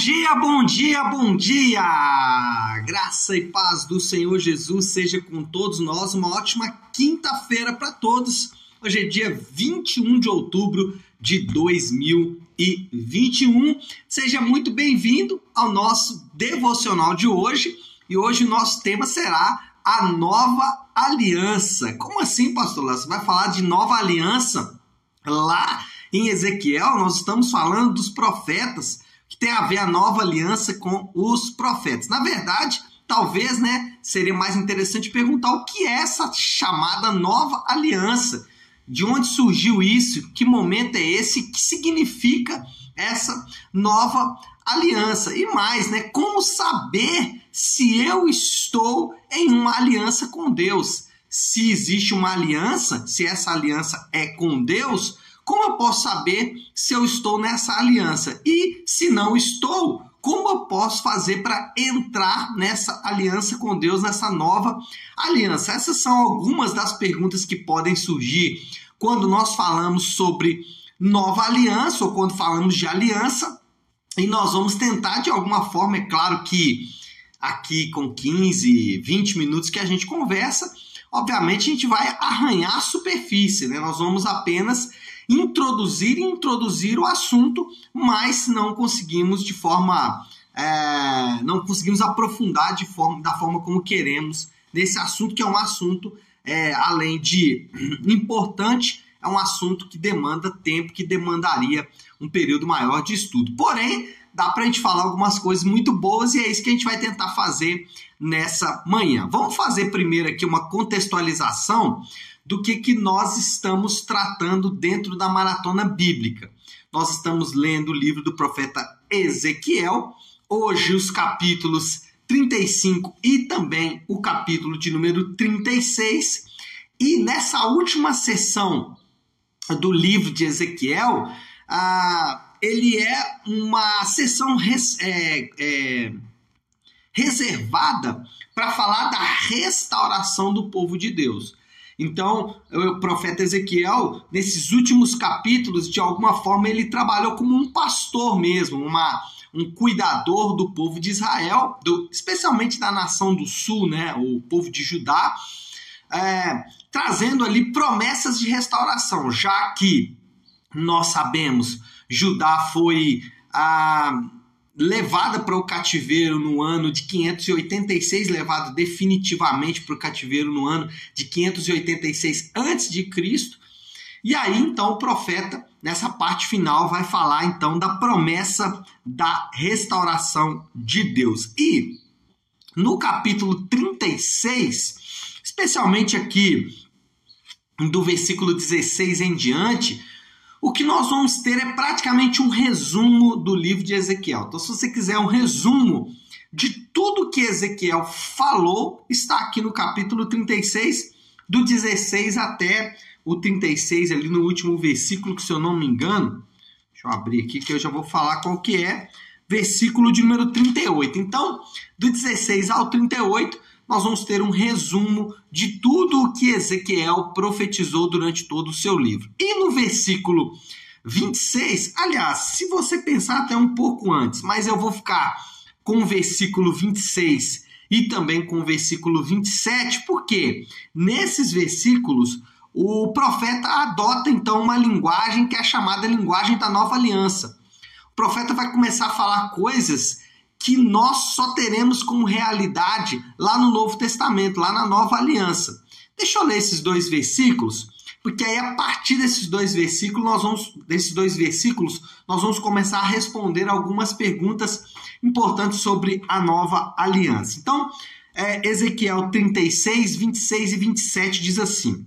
dia, bom dia, bom dia! Graça e paz do Senhor Jesus seja com todos nós. Uma ótima quinta-feira para todos. Hoje é dia 21 de outubro de 2021. Seja muito bem-vindo ao nosso devocional de hoje. E hoje o nosso tema será a nova aliança. Como assim, pastor? Você vai falar de nova aliança? Lá em Ezequiel, nós estamos falando dos profetas que tem a ver a nova aliança com os profetas. Na verdade, talvez, né, seria mais interessante perguntar o que é essa chamada nova aliança. De onde surgiu isso? Que momento é esse? Que significa essa nova aliança? E mais, né? Como saber se eu estou em uma aliança com Deus? Se existe uma aliança, se essa aliança é com Deus, como eu posso saber se eu estou nessa aliança? E se não estou, como eu posso fazer para entrar nessa aliança com Deus, nessa nova aliança? Essas são algumas das perguntas que podem surgir quando nós falamos sobre nova aliança ou quando falamos de aliança. E nós vamos tentar, de alguma forma, é claro que aqui com 15, 20 minutos que a gente conversa, obviamente a gente vai arranhar a superfície, né? Nós vamos apenas introduzir e introduzir o assunto, mas não conseguimos de forma. É, não conseguimos aprofundar de forma, da forma como queremos nesse assunto, que é um assunto, é, além de importante, é um assunto que demanda tempo, que demandaria um período maior de estudo. Porém, dá para a gente falar algumas coisas muito boas e é isso que a gente vai tentar fazer nessa manhã. Vamos fazer primeiro aqui uma contextualização do que, que nós estamos tratando dentro da maratona bíblica. Nós estamos lendo o livro do profeta Ezequiel, hoje os capítulos 35 e também o capítulo de número 36. E nessa última sessão do livro de Ezequiel, ah, ele é uma sessão res, é, é, reservada para falar da restauração do povo de Deus. Então, o profeta Ezequiel, nesses últimos capítulos, de alguma forma, ele trabalhou como um pastor mesmo, uma, um cuidador do povo de Israel, do, especialmente da nação do sul, né, o povo de Judá, é, trazendo ali promessas de restauração, já que nós sabemos Judá foi a levada para o cativeiro no ano de 586, levado definitivamente para o cativeiro no ano de 586 antes de Cristo. E aí então o profeta nessa parte final vai falar então da promessa da restauração de Deus. E no capítulo 36, especialmente aqui do versículo 16 em diante, o que nós vamos ter é praticamente um resumo do livro de Ezequiel. Então, se você quiser um resumo de tudo que Ezequiel falou, está aqui no capítulo 36, do 16 até o 36, ali no último versículo, que se eu não me engano, deixa eu abrir aqui que eu já vou falar qual que é, versículo de número 38. Então, do 16 ao 38, nós vamos ter um resumo de tudo o que Ezequiel profetizou durante todo o seu livro. E no versículo 26, aliás, se você pensar até um pouco antes, mas eu vou ficar com o versículo 26 e também com o versículo 27, porque nesses versículos o profeta adota então uma linguagem que é chamada linguagem da nova aliança. O profeta vai começar a falar coisas que nós só teremos como realidade lá no Novo Testamento, lá na Nova Aliança. Deixa eu ler esses dois versículos, porque aí a partir desses dois versículos nós vamos desses dois versículos nós vamos começar a responder algumas perguntas importantes sobre a Nova Aliança. Então, é, Ezequiel 36, 26 e 27 diz assim: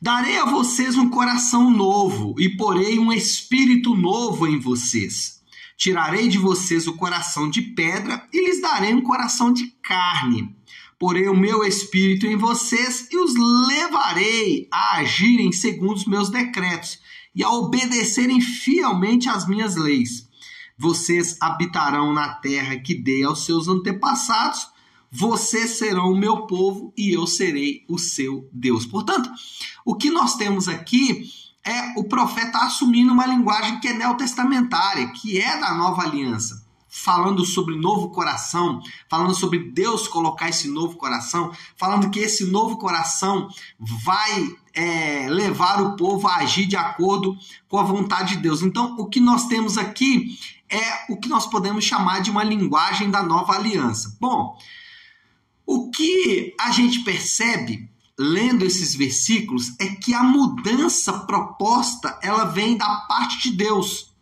Darei a vocês um coração novo e porei um espírito novo em vocês. Tirarei de vocês o coração de pedra e lhes darei um coração de carne. Porei o meu espírito em vocês e os levarei a agirem segundo os meus decretos e a obedecerem fielmente às minhas leis. Vocês habitarão na terra que dei aos seus antepassados, vocês serão o meu povo e eu serei o seu Deus. Portanto, o que nós temos aqui é o profeta assumindo uma linguagem que é neotestamentária, que é da nova aliança falando sobre novo coração, falando sobre Deus colocar esse novo coração, falando que esse novo coração vai é, levar o povo a agir de acordo com a vontade de Deus. Então, o que nós temos aqui é o que nós podemos chamar de uma linguagem da nova aliança. Bom, o que a gente percebe lendo esses versículos é que a mudança proposta ela vem da parte de Deus.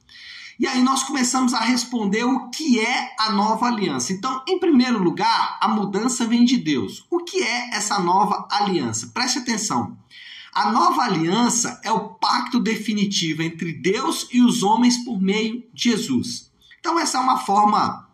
E aí nós começamos a responder o que é a nova aliança. Então, em primeiro lugar, a mudança vem de Deus. O que é essa nova aliança? Preste atenção. A nova aliança é o pacto definitivo entre Deus e os homens por meio de Jesus. Então, essa é uma forma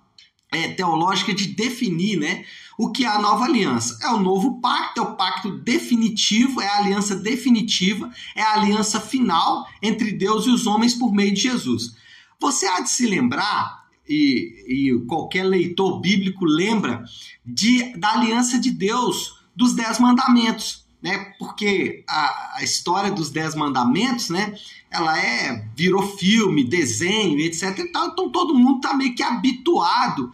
é, teológica de definir né, o que é a nova aliança. É o novo pacto, é o pacto definitivo, é a aliança definitiva, é a aliança final entre Deus e os homens por meio de Jesus. Você há de se lembrar, e, e qualquer leitor bíblico lembra, de, da aliança de Deus dos Dez Mandamentos. Né? Porque a, a história dos Dez Mandamentos, né? ela é virou filme, desenho, etc. Então todo mundo está meio que habituado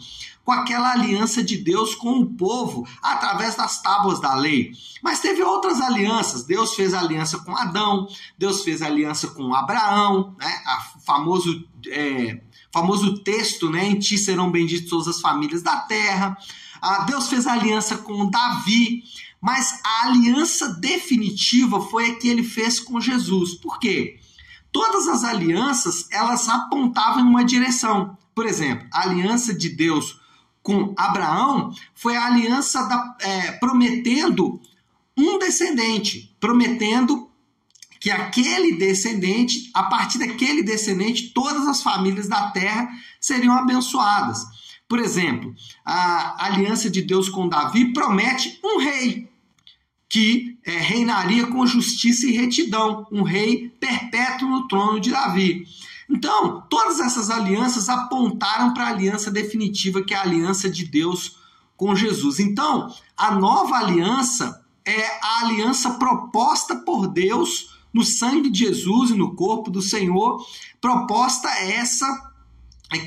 com aquela aliança de Deus com o povo através das tábuas da lei. Mas teve outras alianças. Deus fez aliança com Adão, Deus fez aliança com Abraão, né? O famoso, é, famoso texto, né? Em ti serão benditas todas as famílias da terra. Ah, Deus fez aliança com Davi. Mas a aliança definitiva foi a que ele fez com Jesus. Por quê? Todas as alianças, elas apontavam em uma direção. Por exemplo, a aliança de Deus com Abraão foi a aliança da, é, prometendo um descendente, prometendo que aquele descendente, a partir daquele descendente, todas as famílias da terra seriam abençoadas. Por exemplo, a aliança de Deus com Davi promete um rei que é, reinaria com justiça e retidão, um rei perpétuo no trono de Davi. Então, todas essas alianças apontaram para a aliança definitiva, que é a aliança de Deus com Jesus. Então, a nova aliança é a aliança proposta por Deus no sangue de Jesus e no corpo do Senhor, proposta essa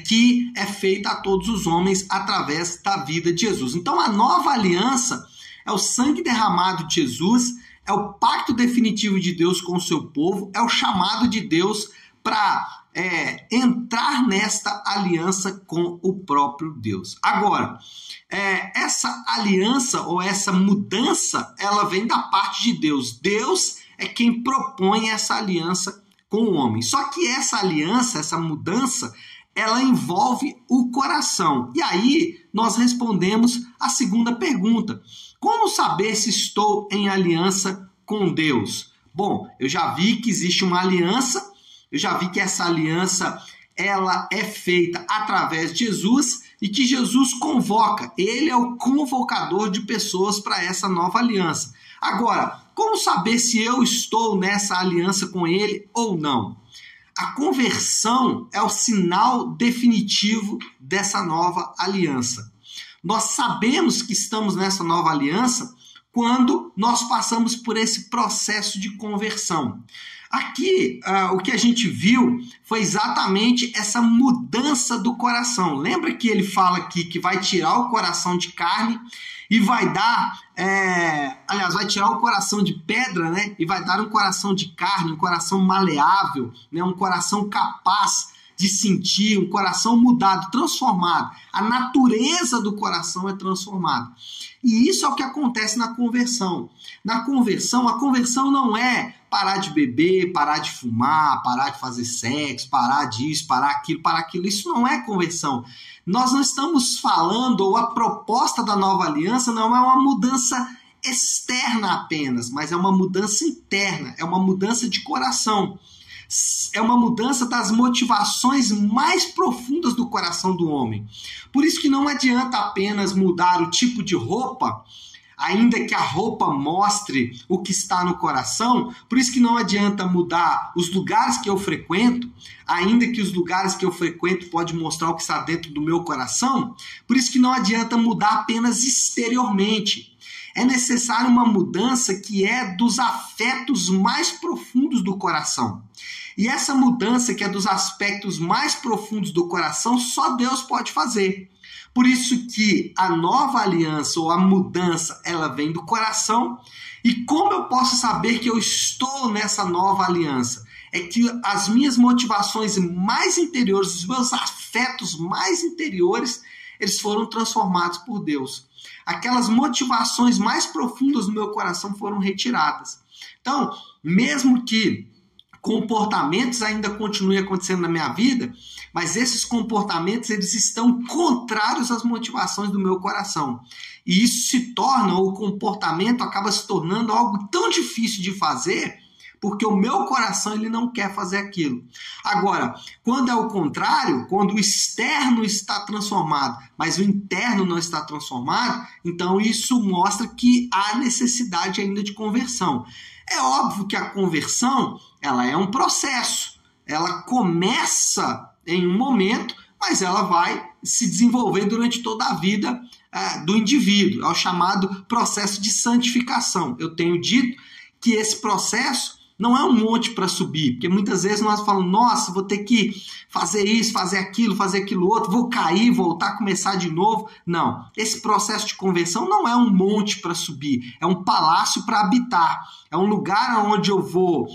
que é feita a todos os homens através da vida de Jesus. Então, a nova aliança é o sangue derramado de Jesus, é o pacto definitivo de Deus com o seu povo, é o chamado de Deus para é, entrar nesta aliança com o próprio Deus. Agora, é, essa aliança ou essa mudança, ela vem da parte de Deus. Deus é quem propõe essa aliança com o homem. Só que essa aliança, essa mudança, ela envolve o coração. E aí nós respondemos a segunda pergunta: como saber se estou em aliança com Deus? Bom, eu já vi que existe uma aliança eu já vi que essa aliança ela é feita através de Jesus e que Jesus convoca. Ele é o convocador de pessoas para essa nova aliança. Agora, como saber se eu estou nessa aliança com ele ou não? A conversão é o sinal definitivo dessa nova aliança. Nós sabemos que estamos nessa nova aliança quando nós passamos por esse processo de conversão. Aqui, uh, o que a gente viu foi exatamente essa mudança do coração. Lembra que ele fala aqui que vai tirar o coração de carne e vai dar, é, aliás, vai tirar o coração de pedra, né? E vai dar um coração de carne, um coração maleável, né? Um coração capaz de sentir, um coração mudado, transformado. A natureza do coração é transformada. E isso é o que acontece na conversão. Na conversão, a conversão não é parar de beber, parar de fumar, parar de fazer sexo, parar disso, parar aquilo, parar aquilo. Isso não é conversão. Nós não estamos falando, ou a proposta da nova aliança não é uma mudança externa apenas, mas é uma mudança interna, é uma mudança de coração. É uma mudança das motivações mais profundas do coração do homem. Por isso que não adianta apenas mudar o tipo de roupa ainda que a roupa mostre o que está no coração, por isso que não adianta mudar os lugares que eu frequento, ainda que os lugares que eu frequento pode mostrar o que está dentro do meu coração, por isso que não adianta mudar apenas exteriormente. É necessária uma mudança que é dos afetos mais profundos do coração. E essa mudança, que é dos aspectos mais profundos do coração, só Deus pode fazer. Por isso que a nova aliança ou a mudança, ela vem do coração. E como eu posso saber que eu estou nessa nova aliança? É que as minhas motivações mais interiores, os meus afetos mais interiores, eles foram transformados por Deus. Aquelas motivações mais profundas do meu coração foram retiradas. Então, mesmo que comportamentos ainda continuem acontecendo na minha vida, mas esses comportamentos eles estão contrários às motivações do meu coração. E isso se torna, o comportamento acaba se tornando algo tão difícil de fazer, porque o meu coração ele não quer fazer aquilo. Agora, quando é o contrário, quando o externo está transformado, mas o interno não está transformado, então isso mostra que há necessidade ainda de conversão. É óbvio que a conversão, ela é um processo. Ela começa em um momento, mas ela vai se desenvolver durante toda a vida é, do indivíduo. É o chamado processo de santificação. Eu tenho dito que esse processo não é um monte para subir, porque muitas vezes nós falamos, nossa, vou ter que fazer isso, fazer aquilo, fazer aquilo outro, vou cair, voltar, começar de novo. Não, esse processo de conversão não é um monte para subir, é um palácio para habitar, é um lugar onde eu vou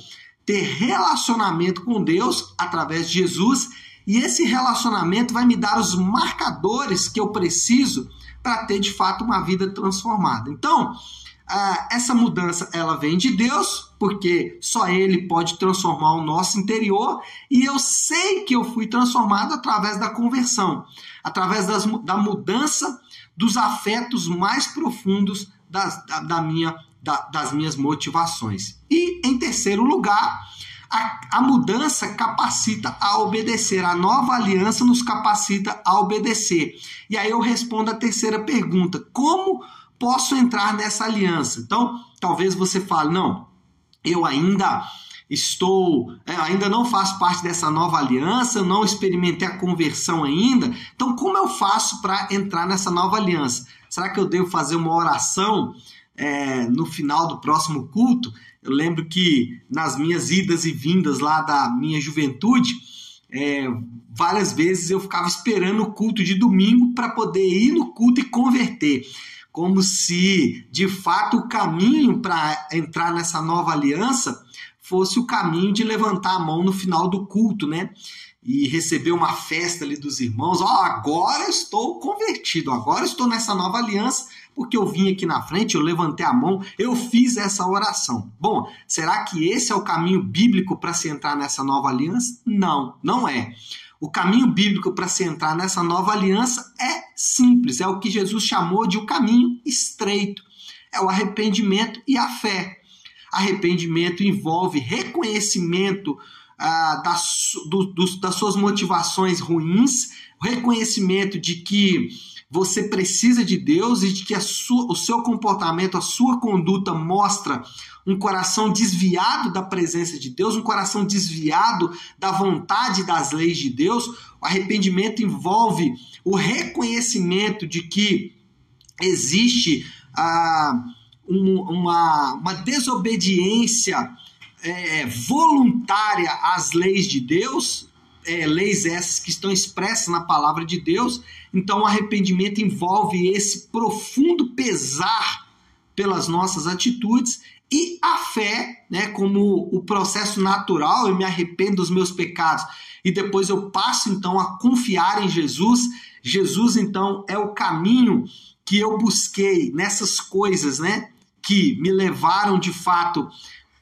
ter relacionamento com Deus através de Jesus e esse relacionamento vai me dar os marcadores que eu preciso para ter de fato uma vida transformada. Então, ah, essa mudança ela vem de Deus, porque só Ele pode transformar o nosso interior, e eu sei que eu fui transformado através da conversão, através das, da mudança dos afetos mais profundos das, da, da minha, da, das minhas motivações. E em terceiro lugar, a, a, mudança capacita a obedecer, a nova aliança nos capacita a obedecer. E aí eu respondo a terceira pergunta: como posso entrar nessa aliança. Então, talvez você fale, não, eu ainda estou, é, ainda não faço parte dessa nova aliança, eu não experimentei a conversão ainda. Então, como eu faço para entrar nessa nova aliança? Será que eu devo fazer uma oração é, no final do próximo culto? Eu lembro que nas minhas idas e vindas lá da minha juventude, é, várias vezes eu ficava esperando o culto de domingo para poder ir no culto e converter como se de fato o caminho para entrar nessa nova aliança fosse o caminho de levantar a mão no final do culto, né? E receber uma festa ali dos irmãos. Ó, oh, agora estou convertido, agora estou nessa nova aliança, porque eu vim aqui na frente, eu levantei a mão, eu fiz essa oração. Bom, será que esse é o caminho bíblico para se entrar nessa nova aliança? Não, não é. O caminho bíblico para se entrar nessa nova aliança é simples, é o que Jesus chamou de o caminho estreito. É o arrependimento e a fé. Arrependimento envolve reconhecimento ah, das, do, das suas motivações ruins, reconhecimento de que você precisa de Deus e de que sua, o seu comportamento, a sua conduta mostra um coração desviado da presença de Deus, um coração desviado da vontade das leis de Deus. O arrependimento envolve o reconhecimento de que existe ah, um, uma, uma desobediência é, voluntária às leis de Deus, é, leis essas que estão expressas na palavra de Deus. Então, o arrependimento envolve esse profundo pesar pelas nossas atitudes e a fé, né, como o processo natural, eu me arrependo dos meus pecados e depois eu passo então a confiar em Jesus. Jesus então é o caminho que eu busquei nessas coisas, né, que me levaram de fato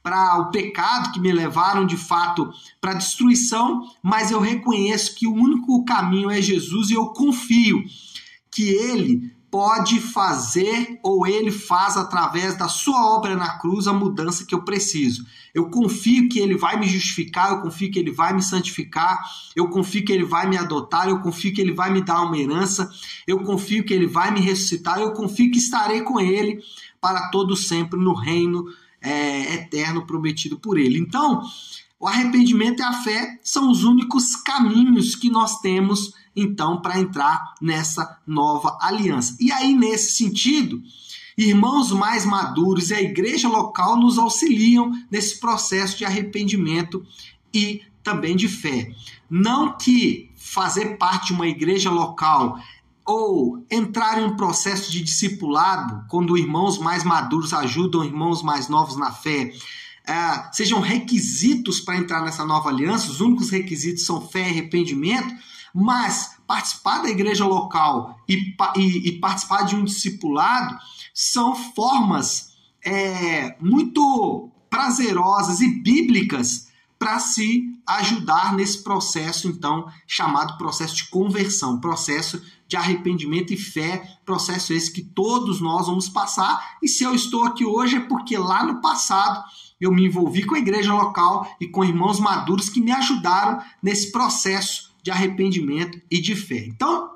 para o pecado, que me levaram de fato para a destruição, mas eu reconheço que o único caminho é Jesus e eu confio que ele pode fazer ou ele faz através da sua obra na cruz a mudança que eu preciso. Eu confio que ele vai me justificar, eu confio que ele vai me santificar, eu confio que ele vai me adotar, eu confio que ele vai me dar uma herança, eu confio que ele vai me ressuscitar, eu confio que estarei com ele para todo sempre no reino é, eterno prometido por ele. Então, o arrependimento e a fé são os únicos caminhos que nós temos então para entrar nessa nova aliança. E aí nesse sentido, Irmãos mais maduros e a igreja local nos auxiliam nesse processo de arrependimento e também de fé. Não que fazer parte de uma igreja local ou entrar em um processo de discipulado, quando irmãos mais maduros ajudam irmãos mais novos na fé, é, sejam requisitos para entrar nessa nova aliança, os únicos requisitos são fé e arrependimento, mas participar da igreja local e, e, e participar de um discipulado são formas é, muito prazerosas e bíblicas para se ajudar nesse processo, então, chamado processo de conversão, processo de arrependimento e fé, processo esse que todos nós vamos passar. E se eu estou aqui hoje é porque lá no passado eu me envolvi com a igreja local e com irmãos maduros que me ajudaram nesse processo de arrependimento e de fé. Então,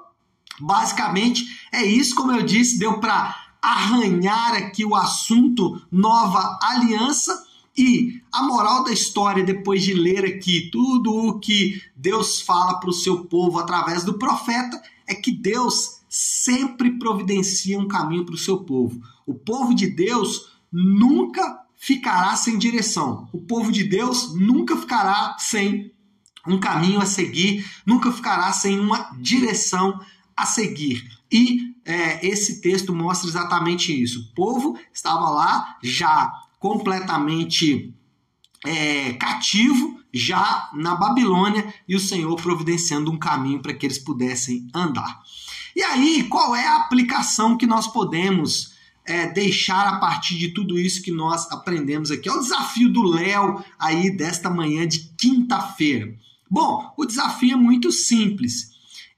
basicamente é isso, como eu disse, deu para arranhar aqui o assunto nova aliança e a moral da história, depois de ler aqui tudo o que Deus fala para o seu povo através do profeta, é que Deus sempre providencia um caminho para o seu povo. O povo de Deus nunca ficará sem direção. O povo de Deus nunca ficará sem um caminho a seguir, nunca ficará sem uma direção a seguir. E é, esse texto mostra exatamente isso. O povo estava lá já completamente é, cativo, já na Babilônia, e o Senhor providenciando um caminho para que eles pudessem andar. E aí, qual é a aplicação que nós podemos é, deixar a partir de tudo isso que nós aprendemos aqui? É o desafio do Léo aí desta manhã de quinta-feira. Bom, o desafio é muito simples.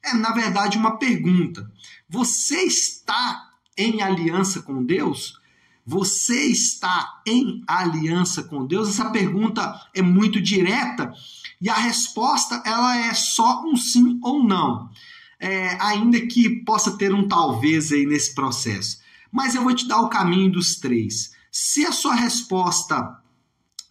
É, na verdade, uma pergunta. Você está em aliança com Deus? Você está em aliança com Deus? Essa pergunta é muito direta e a resposta ela é só um sim ou não. É, ainda que possa ter um talvez aí nesse processo. Mas eu vou te dar o caminho dos três. Se a sua resposta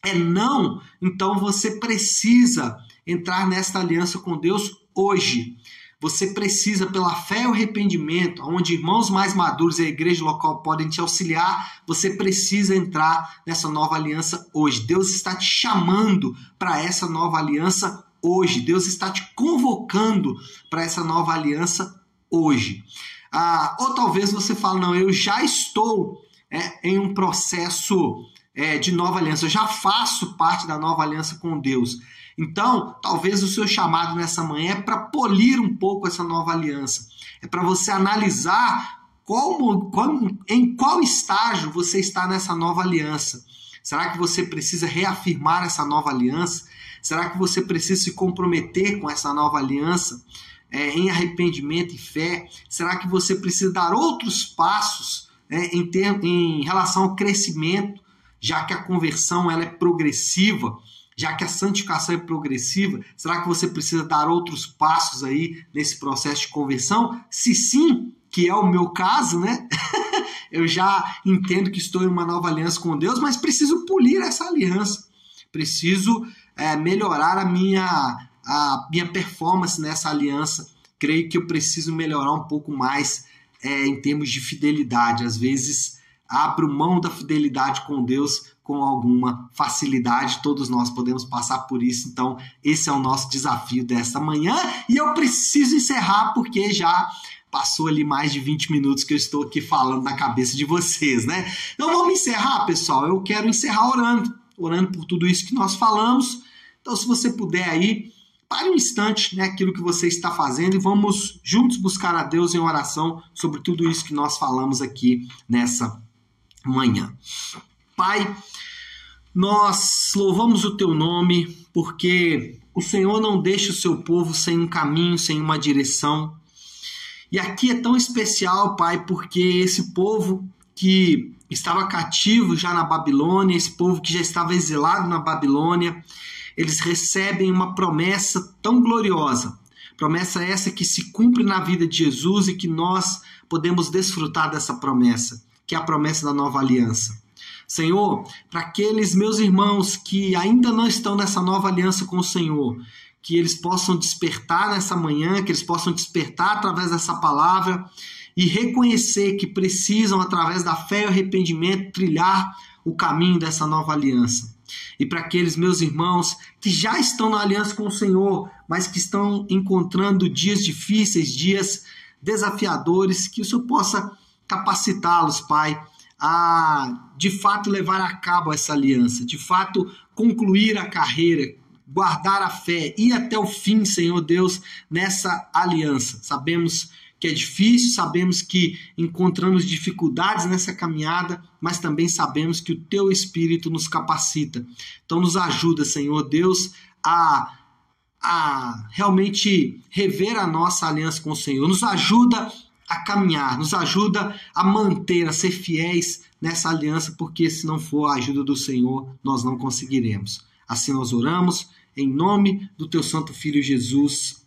é não, então você precisa entrar nesta aliança com Deus hoje. Você precisa, pela fé e arrependimento, onde irmãos mais maduros e a igreja local podem te auxiliar, você precisa entrar nessa nova aliança hoje. Deus está te chamando para essa nova aliança hoje. Deus está te convocando para essa nova aliança hoje. Ah, ou talvez você fale, não, eu já estou é, em um processo é, de nova aliança, eu já faço parte da nova aliança com Deus. Então, talvez o seu chamado nessa manhã é para polir um pouco essa nova aliança. É para você analisar como, como, em qual estágio você está nessa nova aliança. Será que você precisa reafirmar essa nova aliança? Será que você precisa se comprometer com essa nova aliança é, em arrependimento e fé? Será que você precisa dar outros passos é, em, ter, em relação ao crescimento, já que a conversão ela é progressiva? já que a santificação é progressiva, será que você precisa dar outros passos aí nesse processo de conversão? Se sim, que é o meu caso, né? eu já entendo que estou em uma nova aliança com Deus, mas preciso polir essa aliança. Preciso é, melhorar a minha, a minha performance nessa aliança. Creio que eu preciso melhorar um pouco mais é, em termos de fidelidade. Às vezes, abro mão da fidelidade com Deus com alguma facilidade. Todos nós podemos passar por isso. Então, esse é o nosso desafio desta manhã. E eu preciso encerrar porque já passou ali mais de 20 minutos que eu estou aqui falando na cabeça de vocês, né? Então vamos encerrar, pessoal. Eu quero encerrar orando, orando por tudo isso que nós falamos. Então, se você puder aí, pare um instante, né, aquilo que você está fazendo e vamos juntos buscar a Deus em oração sobre tudo isso que nós falamos aqui nessa manhã. Pai, nós louvamos o teu nome porque o Senhor não deixa o seu povo sem um caminho, sem uma direção. E aqui é tão especial, Pai, porque esse povo que estava cativo já na Babilônia, esse povo que já estava exilado na Babilônia, eles recebem uma promessa tão gloriosa. Promessa essa que se cumpre na vida de Jesus e que nós podemos desfrutar dessa promessa, que é a promessa da nova aliança. Senhor, para aqueles meus irmãos que ainda não estão nessa nova aliança com o Senhor, que eles possam despertar nessa manhã, que eles possam despertar através dessa palavra e reconhecer que precisam, através da fé e arrependimento, trilhar o caminho dessa nova aliança. E para aqueles meus irmãos que já estão na aliança com o Senhor, mas que estão encontrando dias difíceis, dias desafiadores, que o Senhor possa capacitá-los, Pai, a de fato levar a cabo essa aliança, de fato concluir a carreira, guardar a fé, ir até o fim, Senhor Deus, nessa aliança. Sabemos que é difícil, sabemos que encontramos dificuldades nessa caminhada, mas também sabemos que o teu espírito nos capacita. Então nos ajuda, Senhor Deus, a a realmente rever a nossa aliança com o Senhor. Nos ajuda a caminhar, nos ajuda a manter, a ser fiéis nessa aliança, porque se não for a ajuda do Senhor, nós não conseguiremos. Assim nós oramos, em nome do teu Santo Filho Jesus.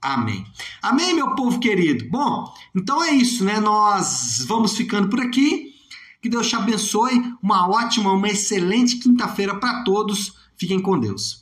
Amém. Amém, meu povo querido. Bom, então é isso, né? Nós vamos ficando por aqui. Que Deus te abençoe. Uma ótima, uma excelente quinta-feira para todos. Fiquem com Deus.